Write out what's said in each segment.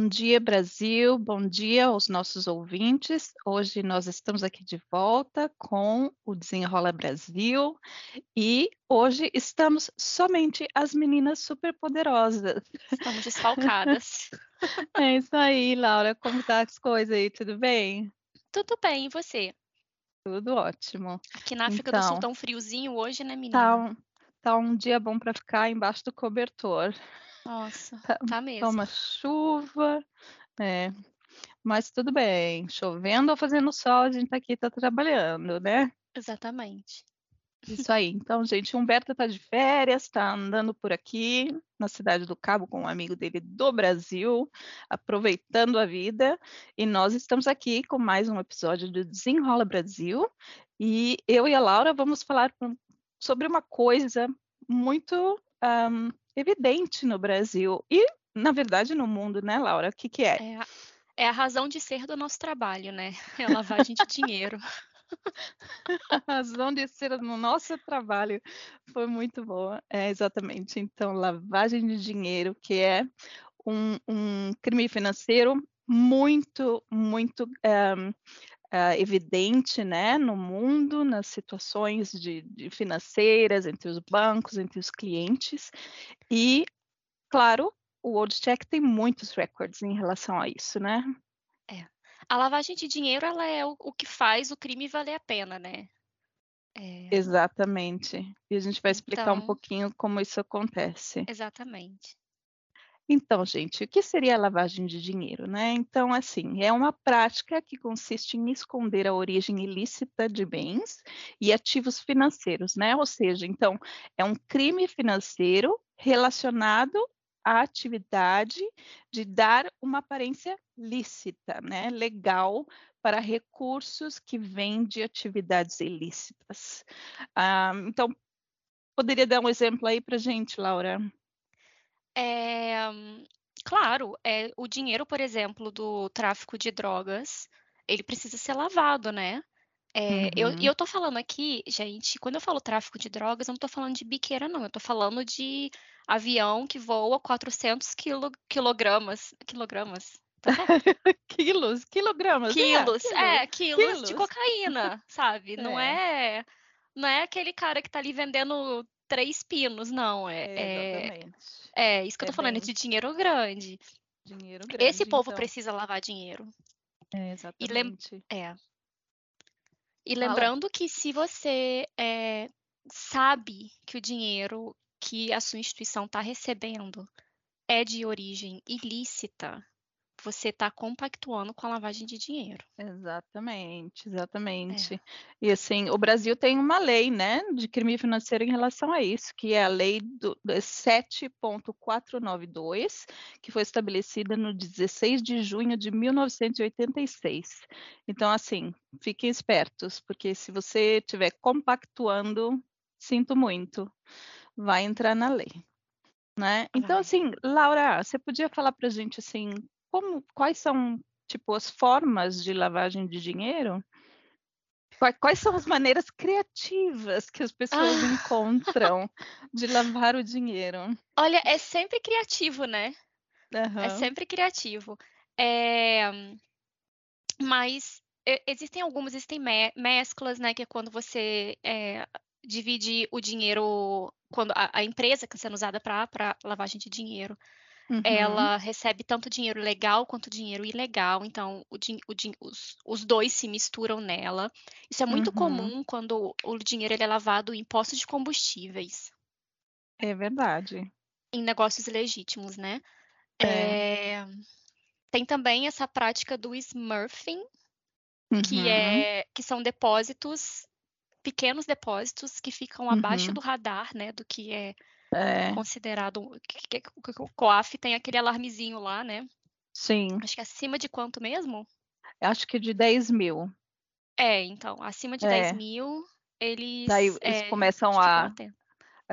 Bom dia, Brasil. Bom dia aos nossos ouvintes. Hoje nós estamos aqui de volta com o Desenrola Brasil e hoje estamos somente as meninas superpoderosas. Estamos desfalcadas. é isso aí, Laura. Como tá as coisas aí? Tudo bem? Tudo bem, e você? Tudo ótimo. Aqui na África então, do Sul tá um friozinho hoje, né, menina? Tá um, tá um dia bom para ficar embaixo do cobertor. Nossa, tá, tá mesmo. Tá uma chuva, é. Mas tudo bem, chovendo ou fazendo sol, a gente tá aqui, tá trabalhando, né? Exatamente. Isso aí. Então, gente, Humberto tá de férias, tá andando por aqui na cidade do Cabo com um amigo dele do Brasil, aproveitando a vida. E nós estamos aqui com mais um episódio do Desenrola Brasil. E eu e a Laura vamos falar sobre uma coisa muito um, evidente no Brasil e, na verdade, no mundo, né, Laura? O que, que é? É a, é a razão de ser do nosso trabalho, né? É a lavagem de dinheiro. a razão de ser no nosso trabalho foi muito boa. É, exatamente. Então, lavagem de dinheiro, que é um, um crime financeiro muito, muito um, uh, evidente né, no mundo, nas situações de, de financeiras, entre os bancos, entre os clientes. E, claro, o World Check tem muitos recordes em relação a isso, né? É. A lavagem de dinheiro ela é o, o que faz o crime valer a pena, né? É... Exatamente. E a gente vai explicar então... um pouquinho como isso acontece. Exatamente. Então, gente, o que seria a lavagem de dinheiro, né? Então, assim, é uma prática que consiste em esconder a origem ilícita de bens e ativos financeiros, né? Ou seja, então, é um crime financeiro relacionado à atividade de dar uma aparência lícita, né? Legal para recursos que vêm de atividades ilícitas. Ah, então, poderia dar um exemplo aí para gente, Laura? É, claro, é, o dinheiro, por exemplo, do tráfico de drogas, ele precisa ser lavado, né? É, eu, e uhum. eu tô falando aqui, gente, quando eu falo tráfico de drogas, eu não tô falando de biqueira, não. Eu tô falando de avião que voa 400 quilo, quilogramas. Quilogramas? Tá quilos, quilogramas. É, quilos, é, é quilos, quilos, de cocaína, sabe? Não é. é não é aquele cara que tá ali vendendo três pinos, não. É, é, é isso que eu tô é falando, bem... de dinheiro grande. Dinheiro grande. Esse povo então. precisa lavar dinheiro. É, exatamente. E, lem... é. e lembrando que se você é, sabe que o dinheiro que a sua instituição está recebendo é de origem ilícita, você está compactuando com a lavagem de dinheiro. Exatamente, exatamente. É. E assim, o Brasil tem uma lei, né, de crime financeiro em relação a isso, que é a lei do 7.492, que foi estabelecida no 16 de junho de 1986. Então, assim, fiquem espertos, porque se você estiver compactuando, sinto muito, vai entrar na lei. Né? Então, assim, Laura, você podia falar para a gente assim, como, quais são, tipo, as formas de lavagem de dinheiro? Quais são as maneiras criativas que as pessoas ah. encontram de lavar o dinheiro? Olha, é sempre criativo, né? Uhum. É sempre criativo. É... Mas existem algumas, existem me mesclas, né? Que é quando você é, divide o dinheiro, quando a, a empresa que está sendo usada para lavagem de dinheiro Uhum. Ela recebe tanto dinheiro legal quanto dinheiro ilegal, então o, o, os, os, dois se misturam nela. Isso é muito uhum. comum quando o dinheiro é lavado em postos de combustíveis. É verdade. Em negócios legítimos, né? É. É... Tem também essa prática do smurfing, uhum. que, é, que são depósitos, pequenos depósitos que ficam abaixo uhum. do radar, né? Do que é é. considerado. Que, que, o COAF tem aquele alarmezinho lá, né? Sim. Acho que acima de quanto mesmo? Acho que de 10 mil. É, então, acima de é. 10 mil, eles. Daí eles é, começam a.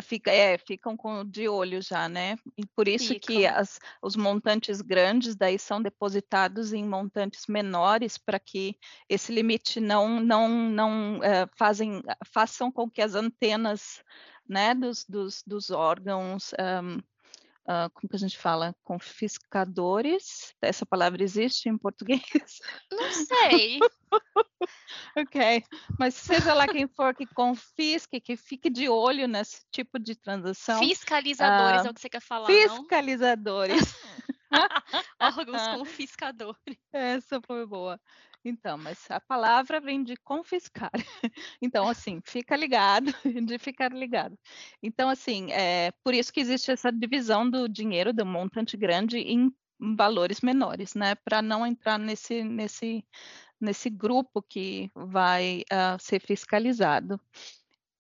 Fica, é, ficam com, de olho já, né? E por isso ficam. que as, os montantes grandes daí são depositados em montantes menores para que esse limite não não não é, fazem, façam com que as antenas né, dos, dos, dos órgãos um, uh, como que a gente fala? Confiscadores? Essa palavra existe em português? Não sei. ok, mas seja lá quem for que confisque, que fique de olho nesse tipo de transação. Fiscalizadores uh, é o que você quer falar, Fiscalizadores. Órgãos confiscadores. Essa foi boa. Então, mas a palavra vem de confiscar. Então, assim, fica ligado, de ficar ligado. Então, assim, é por isso que existe essa divisão do dinheiro, do montante grande, em valores menores, né? Para não entrar nesse, nesse, nesse grupo que vai uh, ser fiscalizado.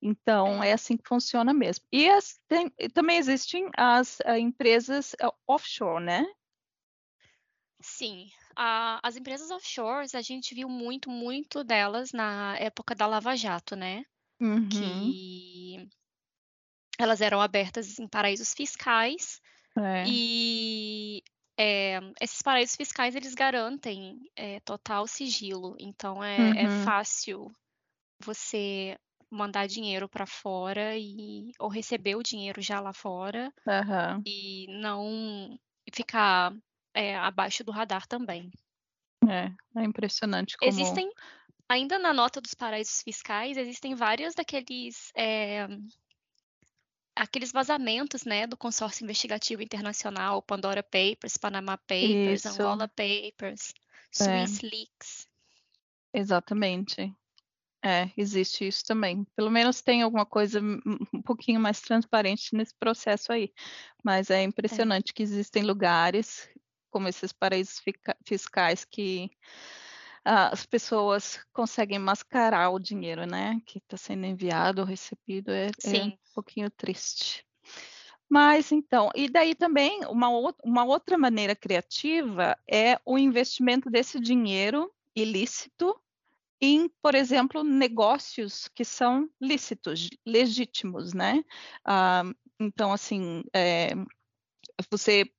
Então, é assim que funciona mesmo. E as, tem, também existem as uh, empresas uh, offshore, né? Sim, a, as empresas offshores, a gente viu muito, muito delas na época da Lava Jato, né? Uhum. Que elas eram abertas em paraísos fiscais é. e é, esses paraísos fiscais eles garantem é, total sigilo, então é, é uhum. fácil você mandar dinheiro para fora e ou receber o dinheiro já lá fora uhum. e não ficar é, abaixo do radar também. É, é impressionante como... Existem, ainda na nota dos paraísos fiscais, existem vários daqueles... É, aqueles vazamentos, né, do consórcio investigativo internacional, Pandora Papers, Panama Papers, Isso. Angola Papers, Swiss é. Leaks. Exatamente. É, existe isso também. Pelo menos tem alguma coisa um pouquinho mais transparente nesse processo aí. Mas é, é. impressionante é. que existem lugares como esses paraísos fiscais que uh, as pessoas conseguem mascarar o dinheiro, né, que está sendo enviado ou recebido, é, é, um pouquinho triste. Mas então, e daí também uma, uma outra maneira criativa é o investimento desse dinheiro ilícito em, por exemplo, negócios que são lícitos, legítimos, né? Uh, então, assim, é, você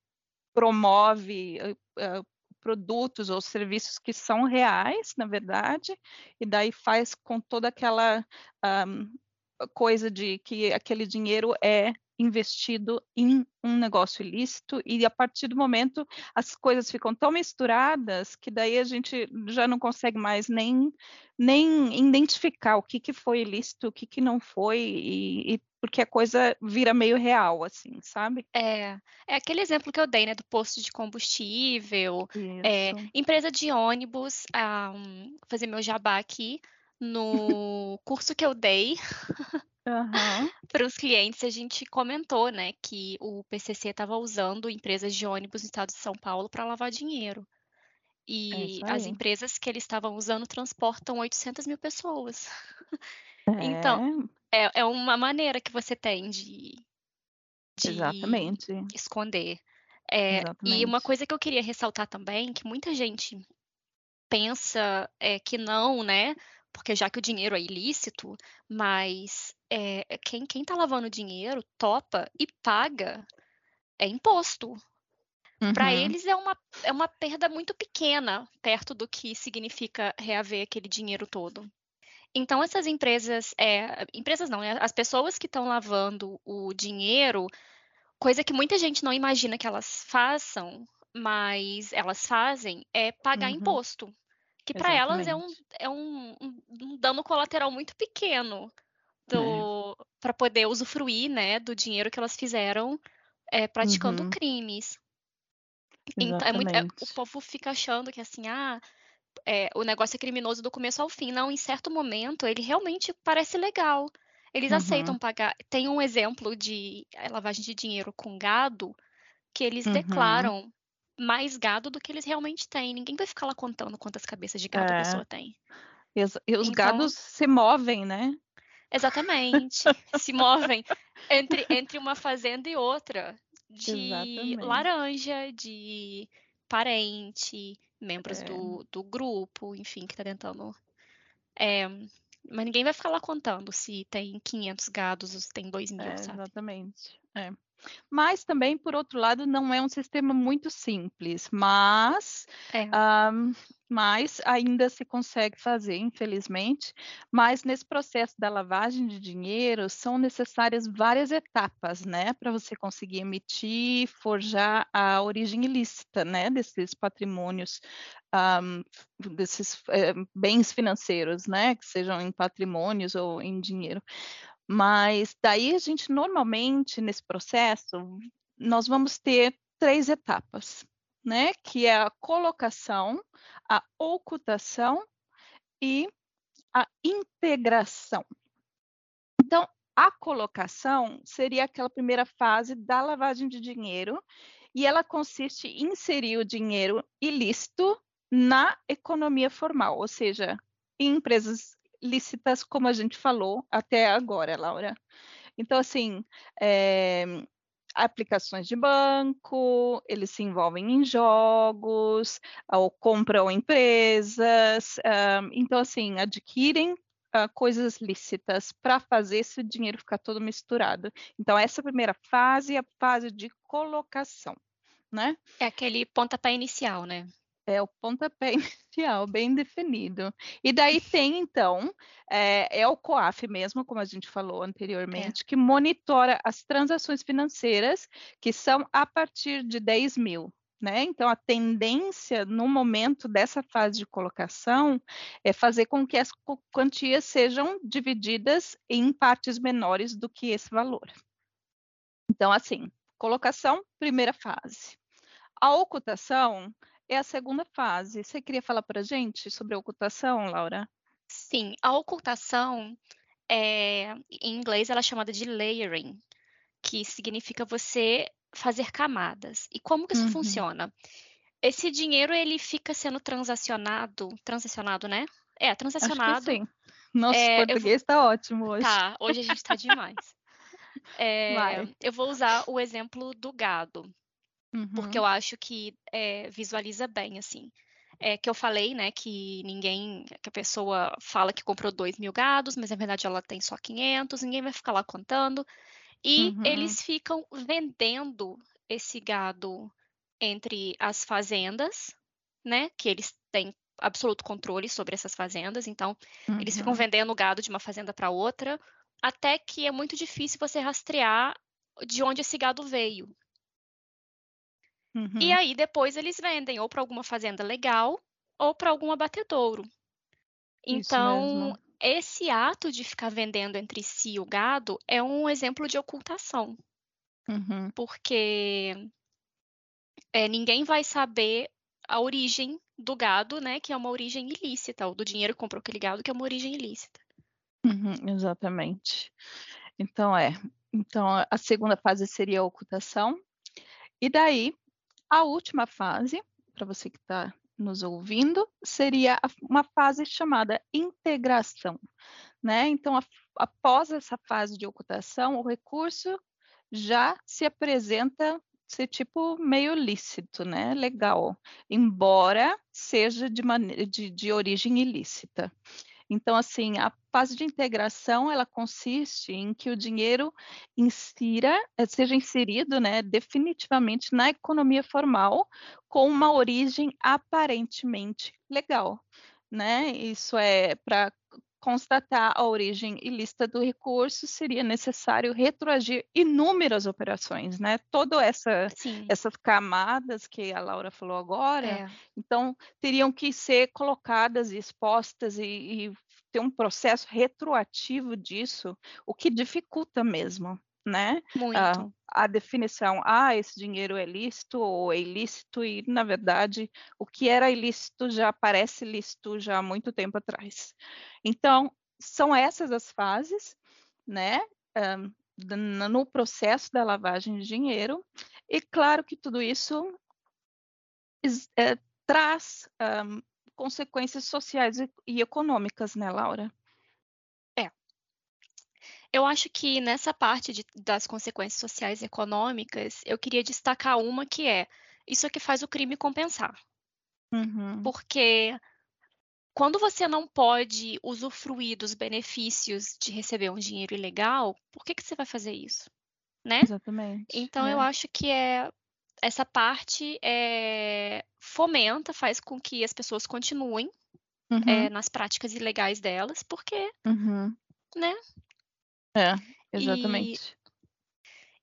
promove uh, produtos ou serviços que são reais, na verdade, e daí faz com toda aquela um, coisa de que aquele dinheiro é investido em um negócio ilícito e a partir do momento as coisas ficam tão misturadas que daí a gente já não consegue mais nem, nem identificar o que, que foi ilícito, o que, que não foi e, e porque a coisa vira meio real, assim, sabe? É, é aquele exemplo que eu dei, né, do posto de combustível, é, empresa de ônibus, ah, um, fazer meu jabá aqui, no curso que eu dei uhum. para os clientes, a gente comentou, né, que o PCC estava usando empresas de ônibus no estado de São Paulo para lavar dinheiro. E é as empresas que eles estavam usando transportam 800 mil pessoas. É. Então, é, é uma maneira que você tem de, de Exatamente. esconder. É, e uma coisa que eu queria ressaltar também, que muita gente pensa é, que não, né? Porque já que o dinheiro é ilícito, mas é, quem, quem tá lavando dinheiro topa e paga é imposto. Uhum. Para eles é uma, é uma perda muito pequena perto do que significa reaver aquele dinheiro todo. Então, essas empresas, é, empresas não, né? As pessoas que estão lavando o dinheiro, coisa que muita gente não imagina que elas façam, mas elas fazem, é pagar uhum. imposto. Que para elas é, um, é um, um, dano colateral muito pequeno é. para poder usufruir né, do dinheiro que elas fizeram é, praticando uhum. crimes. Então, é muito, é, o povo fica achando que assim, ah, é, o negócio é criminoso do começo ao fim. Não, em certo momento ele realmente parece legal. Eles uhum. aceitam pagar. Tem um exemplo de é, lavagem de dinheiro com gado que eles uhum. declaram mais gado do que eles realmente têm. Ninguém vai ficar lá contando quantas cabeças de gado é. a pessoa tem. E os, e os então, gados se movem, né? Exatamente. se movem entre, entre uma fazenda e outra. De Exatamente. laranja, de parente, membros é. do, do grupo, enfim, que está tentando. É, mas ninguém vai ficar lá contando se tem 500 gados ou se tem 2 mil, é, sabe? Exatamente. É. Mas também, por outro lado, não é um sistema muito simples. Mas é. um, mas ainda se consegue fazer, infelizmente. Mas nesse processo da lavagem de dinheiro são necessárias várias etapas, né, para você conseguir emitir, forjar a origem ilícita, né, desses patrimônios, um, desses é, bens financeiros, né, que sejam em patrimônios ou em dinheiro. Mas daí a gente normalmente nesse processo nós vamos ter três etapas né, que é a colocação, a ocultação e a integração. Então, a colocação seria aquela primeira fase da lavagem de dinheiro e ela consiste em inserir o dinheiro ilícito na economia formal, ou seja, em empresas lícitas, como a gente falou até agora, Laura. Então, assim, é, aplicações de banco, eles se envolvem em jogos, ou compram empresas, uh, então assim, adquirem uh, coisas lícitas para fazer esse dinheiro ficar todo misturado. Então, essa primeira fase é a fase de colocação, né? É aquele pontapé inicial, né? É o pontapé inicial, bem definido. E daí tem, então, é, é o COAF mesmo, como a gente falou anteriormente, é. que monitora as transações financeiras que são a partir de 10 mil. Né? Então, a tendência no momento dessa fase de colocação é fazer com que as quantias sejam divididas em partes menores do que esse valor. Então, assim, colocação, primeira fase. A ocultação é a segunda fase. Você queria falar para a gente sobre a ocultação, Laura? Sim, a ocultação, é, em inglês, ela é chamada de layering, que significa você fazer camadas. E como que isso uhum. funciona? Esse dinheiro ele fica sendo transacionado, transacionado, né? É, transacionado. sim. Nosso é, português está vou... ótimo hoje. Tá, hoje a gente está demais. é, eu vou usar o exemplo do gado uhum. porque eu acho que é, visualiza bem, assim. É, que eu falei, né, que ninguém, que a pessoa fala que comprou 2 mil gados, mas na verdade ela tem só 500, ninguém vai ficar lá contando. E uhum. eles ficam vendendo esse gado entre as fazendas, né, que eles têm absoluto controle sobre essas fazendas, então uhum. eles ficam uhum. vendendo o gado de uma fazenda para outra, até que é muito difícil você rastrear de onde esse gado veio. Uhum. E aí depois eles vendem ou para alguma fazenda legal ou para algum abatedouro. Então, esse ato de ficar vendendo entre si o gado é um exemplo de ocultação. Uhum. Porque é, ninguém vai saber a origem do gado, né? Que é uma origem ilícita, ou do dinheiro que comprou aquele gado, que é uma origem ilícita. Uhum, exatamente. Então é. Então a segunda fase seria a ocultação. E daí a última fase, para você que está nos ouvindo, seria uma fase chamada integração. Né? Então, a, após essa fase de ocultação, o recurso já se apresenta ser tipo meio lícito, né? Legal, embora seja de, de, de origem ilícita. Então, assim, a fase de integração, ela consiste em que o dinheiro insira, eh, seja inserido, né, definitivamente na economia formal com uma origem aparentemente legal, né? Isso é para constatar a origem ilícita do recurso, seria necessário retroagir inúmeras operações, né? Todas essa, essas camadas que a Laura falou agora, é. então teriam que ser colocadas e expostas e, e ter um processo retroativo disso, o que dificulta mesmo, né? Muito. A, a, definição, ah, esse dinheiro é lícito ou é ilícito, e, na verdade, o que era ilícito já parece lícito já há muito tempo atrás. Então, são essas as fases, né? Um, no processo da lavagem de dinheiro, e claro que tudo isso é, traz um, consequências sociais e econômicas, né, Laura? Eu acho que nessa parte de, das consequências sociais e econômicas, eu queria destacar uma que é isso é que faz o crime compensar. Uhum. Porque quando você não pode usufruir dos benefícios de receber um dinheiro ilegal, por que, que você vai fazer isso? Né? Exatamente. Então é. eu acho que é essa parte é, fomenta, faz com que as pessoas continuem uhum. é, nas práticas ilegais delas, porque, uhum. né? É, exatamente.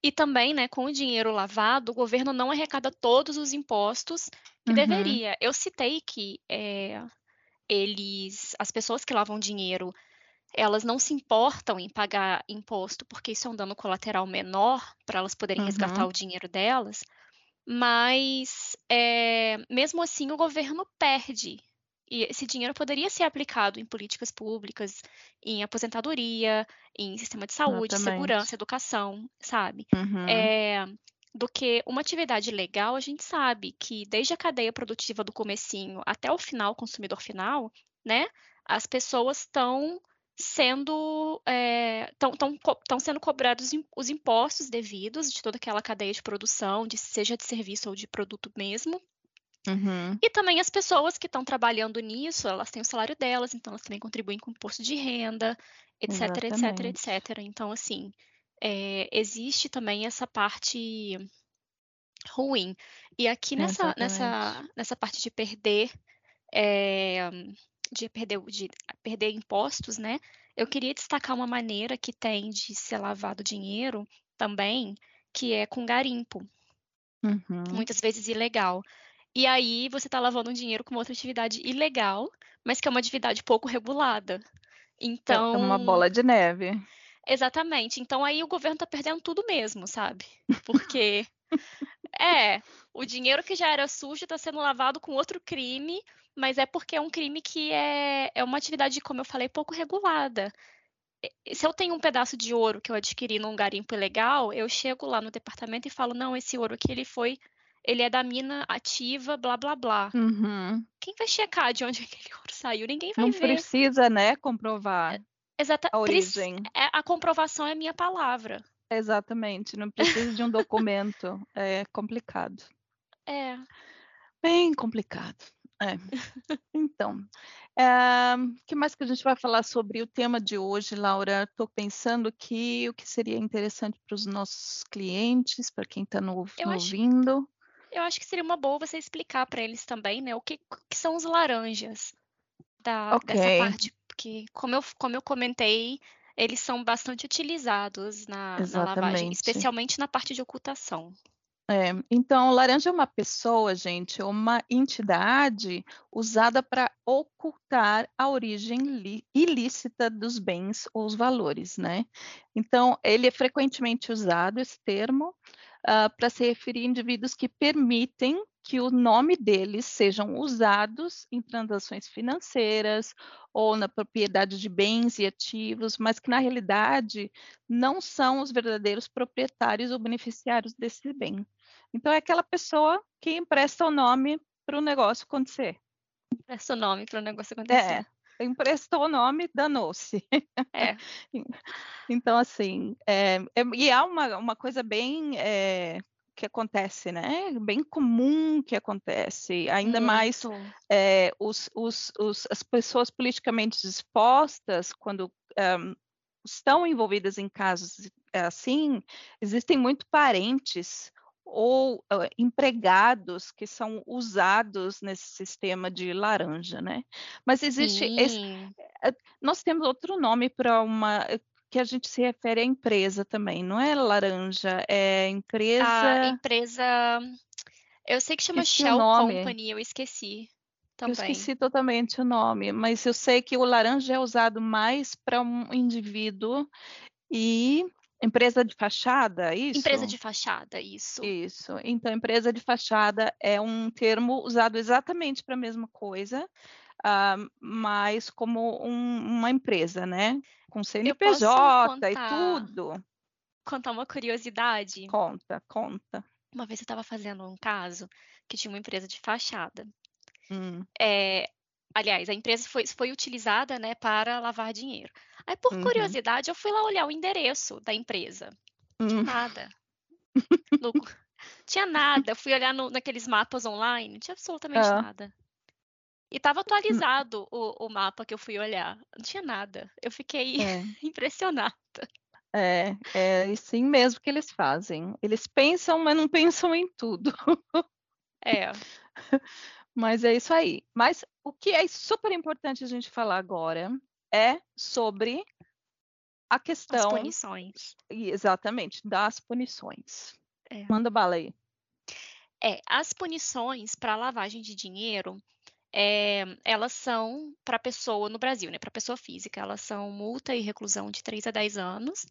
E, e, também, né, com o dinheiro lavado, o governo não arrecada todos os impostos que uhum. deveria. Eu citei que é, eles, as pessoas que lavam dinheiro, elas não se importam em pagar imposto, porque isso é um dano colateral menor para elas poderem uhum. resgatar o dinheiro delas. Mas, é, mesmo assim, o governo perde. E esse dinheiro poderia ser aplicado em políticas públicas, em aposentadoria, em sistema de saúde, Exatamente. segurança, educação, sabe? Uhum. É, do que uma atividade legal, a gente sabe que desde a cadeia produtiva do comecinho até o final, consumidor final, né, as pessoas estão sendo estão é, sendo cobrados os impostos devidos de toda aquela cadeia de produção, de, seja de serviço ou de produto mesmo. Uhum. E também as pessoas que estão trabalhando nisso, elas têm o salário delas, então elas também contribuem com imposto de renda, etc, Exatamente. etc, etc. Então, assim, é, existe também essa parte ruim. E aqui nessa, nessa, nessa parte de perder, é, de perder, de perder impostos, né? Eu queria destacar uma maneira que tem de ser lavado dinheiro também, que é com garimpo. Uhum. Muitas vezes ilegal. E aí você está lavando dinheiro com outra atividade ilegal, mas que é uma atividade pouco regulada. Então. É uma bola de neve. Exatamente. Então aí o governo está perdendo tudo mesmo, sabe? Porque é, o dinheiro que já era sujo está sendo lavado com outro crime, mas é porque é um crime que é, é uma atividade, como eu falei, pouco regulada. Se eu tenho um pedaço de ouro que eu adquiri num garimpo ilegal, eu chego lá no departamento e falo, não, esse ouro aqui ele foi, ele é da mina ativa, blá blá blá. Uhum. Quem vai checar de onde aquele ouro saiu? Ninguém vai Não ver. Não precisa, né, comprovar. Exata, a origem. É, a comprovação é minha palavra. Exatamente, não precisa de um documento. É complicado. É. Bem complicado. É. Então, o eh, que mais que a gente vai falar sobre o tema de hoje, Laura? Estou pensando que o que seria interessante para os nossos clientes, para quem está no, ouvindo. Eu acho que seria uma boa você explicar para eles também, né? O que, que são os laranjas da, okay. dessa parte porque, como eu, como eu comentei, eles são bastante utilizados na, na lavagem, especialmente na parte de ocultação. É, então, laranja é uma pessoa, gente, uma entidade usada para ocultar a origem ilícita dos bens ou os valores, né? Então, ele é frequentemente usado, esse termo, uh, para se referir a indivíduos que permitem que o nome deles sejam usados em transações financeiras ou na propriedade de bens e ativos, mas que na realidade não são os verdadeiros proprietários ou beneficiários desse bem. Então é aquela pessoa que empresta o nome para o negócio acontecer. Empresta o nome para o negócio acontecer. É, emprestou o nome, danou-se. É. então, assim, é, é, e há uma, uma coisa bem é, que acontece, né? Bem comum que acontece, ainda Muito. mais é, os, os, os, as pessoas politicamente expostas, quando um, estão envolvidas em casos eh, assim, existem muito parentes ou uh, empregados que são usados nesse sistema de laranja, né? Mas existe, esse, nós temos outro nome para uma que a gente se refere à empresa também, não é laranja, é empresa. A empresa. Eu sei que chama esqueci Shell Company, eu esqueci. Também. Eu esqueci totalmente o nome, mas eu sei que o laranja é usado mais para um indivíduo e empresa de fachada, é isso? Empresa de fachada, isso. Isso. Então, empresa de fachada é um termo usado exatamente para a mesma coisa, uh, mas como um, uma empresa, né? Com CNPJ e tudo. Contar uma curiosidade. Conta, conta. Uma vez eu estava fazendo um caso que tinha uma empresa de fachada. Hum. É, aliás, a empresa foi, foi utilizada né, para lavar dinheiro. Aí, por uhum. curiosidade, eu fui lá olhar o endereço da empresa. Não tinha hum. nada. no, tinha nada. Eu fui olhar no, naqueles mapas online, não tinha absolutamente ah. nada. E estava hum. atualizado o, o, mapa que eu fui olhar. Não tinha nada. Eu fiquei é. impressionada. É, é assim mesmo que eles fazem. Eles pensam, mas não pensam em tudo. É. Mas é isso aí. Mas o que é super importante a gente falar agora é sobre a questão. As punições. Exatamente, das punições. É. Manda bala aí. É, as punições para lavagem de dinheiro, é, elas são para pessoa no Brasil, né? Para pessoa física, elas são multa e reclusão de 3 a 10 anos.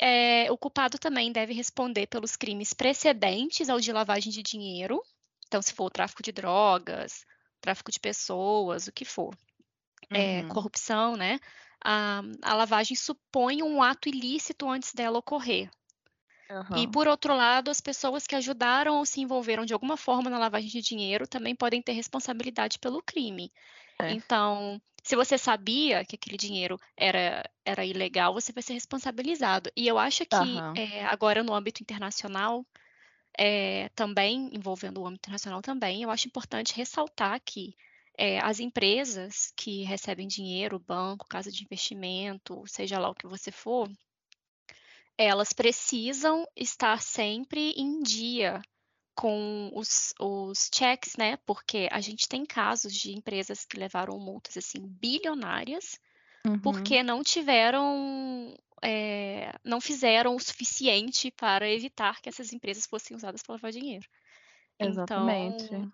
É, o culpado também deve responder pelos crimes precedentes ao de lavagem de dinheiro. Então, se for o tráfico de drogas, tráfico de pessoas, o que for. É, uhum. corrupção, né? A, a lavagem supõe um ato ilícito antes dela ocorrer. Uhum. E, por outro lado, as pessoas que ajudaram ou se envolveram de alguma forma na lavagem de dinheiro também podem ter responsabilidade pelo crime. É. Então, se você sabia que aquele dinheiro era, era ilegal, você vai ser responsabilizado. E eu acho que uhum. é, agora no âmbito internacional, é, também envolvendo o âmbito internacional também, eu acho importante ressaltar que é, as empresas que recebem dinheiro, banco, casa de investimento, seja lá o que você for, elas precisam estar sempre em dia com os, os checks, né? Porque a gente tem casos de empresas que levaram multas assim bilionárias uhum. porque não tiveram, é, não fizeram o suficiente para evitar que essas empresas fossem usadas para lavar dinheiro. Exatamente. Então,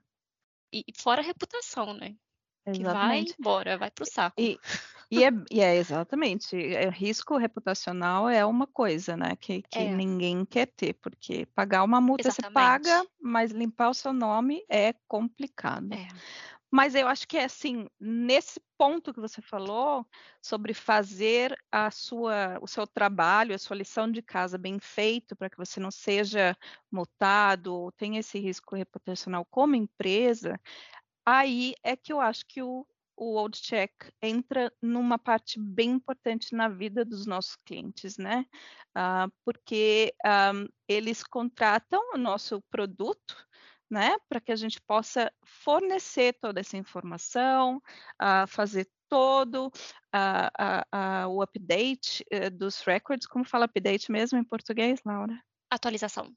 e fora a reputação, né? Que vai embora, vai para o saco. E, e, é, e é exatamente, é, risco reputacional é uma coisa, né, que, que é. ninguém quer ter, porque pagar uma multa exatamente. você paga, mas limpar o seu nome é complicado. É. Mas eu acho que é assim, nesse ponto que você falou sobre fazer a sua, o seu trabalho, a sua lição de casa bem feito para que você não seja multado ou tenha esse risco reputacional como empresa, aí é que eu acho que o, o Old Check entra numa parte bem importante na vida dos nossos clientes, né? Uh, porque ah, eles contratam o nosso produto, né, para que a gente possa fornecer toda essa informação, uh, fazer todo uh, o update eh, dos records, como fala update mesmo em português, Laura? Atualização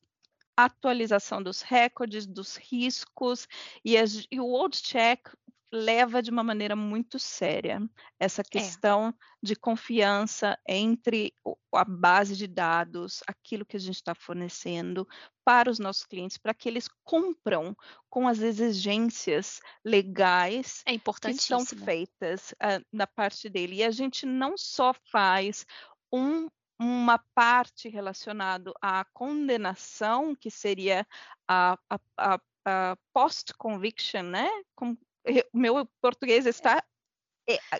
atualização dos recordes, dos riscos, e, e o Old Check leva de uma maneira muito séria essa é. questão é. de confiança entre a base de dados, aquilo que a gente está fornecendo para os nossos clientes, para que eles cumpram com as exigências legais é que estão feitas uh, da parte dele. E a gente não só faz um uma parte relacionada à condenação, que seria a, a, a, a post-conviction, né? Com, o meu português está é, a,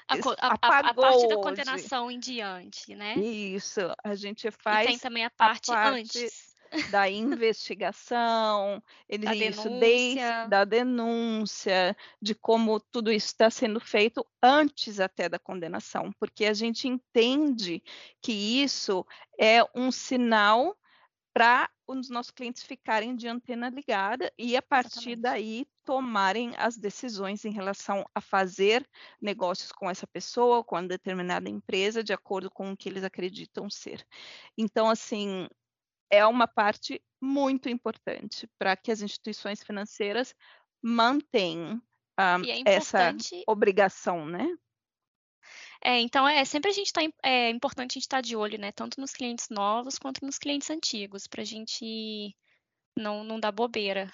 a, parte da condenação em diante, né? Isso, a gente faz. E tem também a parte, parte antes da investigação, ele, da isso denúncia. desde da denúncia, de como tudo isso está sendo feito antes até da condenação, porque a gente entende que isso é um sinal para os nossos clientes ficarem de antena ligada e a partir Exatamente. daí tomarem as decisões em relação a fazer negócios com essa pessoa, com uma determinada empresa, de acordo com o que eles acreditam ser. Então, assim, é uma parte muito importante para que as instituições financeiras mantenham um, é essa obrigação, né? É, então é sempre a gente tá, é importante a gente estar tá de olho, né? Tanto nos clientes novos quanto nos clientes antigos, para a gente não, não dar bobeira.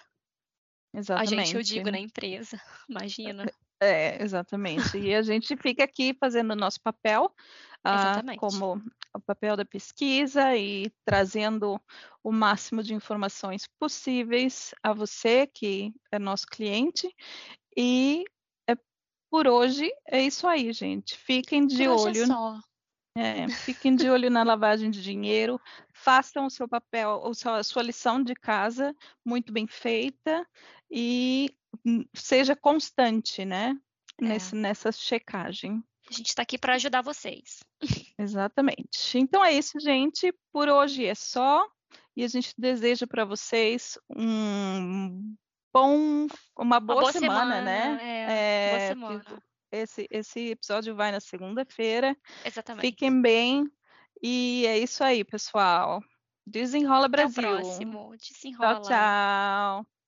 Exatamente. A gente, eu digo, na empresa, imagina. É, exatamente. E a gente fica aqui fazendo o nosso papel, ah, como o papel da pesquisa e trazendo o máximo de informações possíveis a você, que é nosso cliente. E por hoje é isso aí, gente. Fiquem de por olho. É, fiquem de olho na lavagem de dinheiro, façam o seu papel, a sua lição de casa muito bem feita e Hum, seja constante, né? É. Nesse, nessa checagem. A gente está aqui para ajudar vocês. Exatamente. Então é isso, gente. Por hoje é só. E a gente deseja para vocês um bom, uma boa, uma boa semana, semana, né? É, é, boa semana. Esse, esse episódio vai na segunda-feira. Exatamente. Fiquem bem E é isso aí, pessoal. Desenrola Brasil. Até o próximo. Desenrola. Tchau, tchau.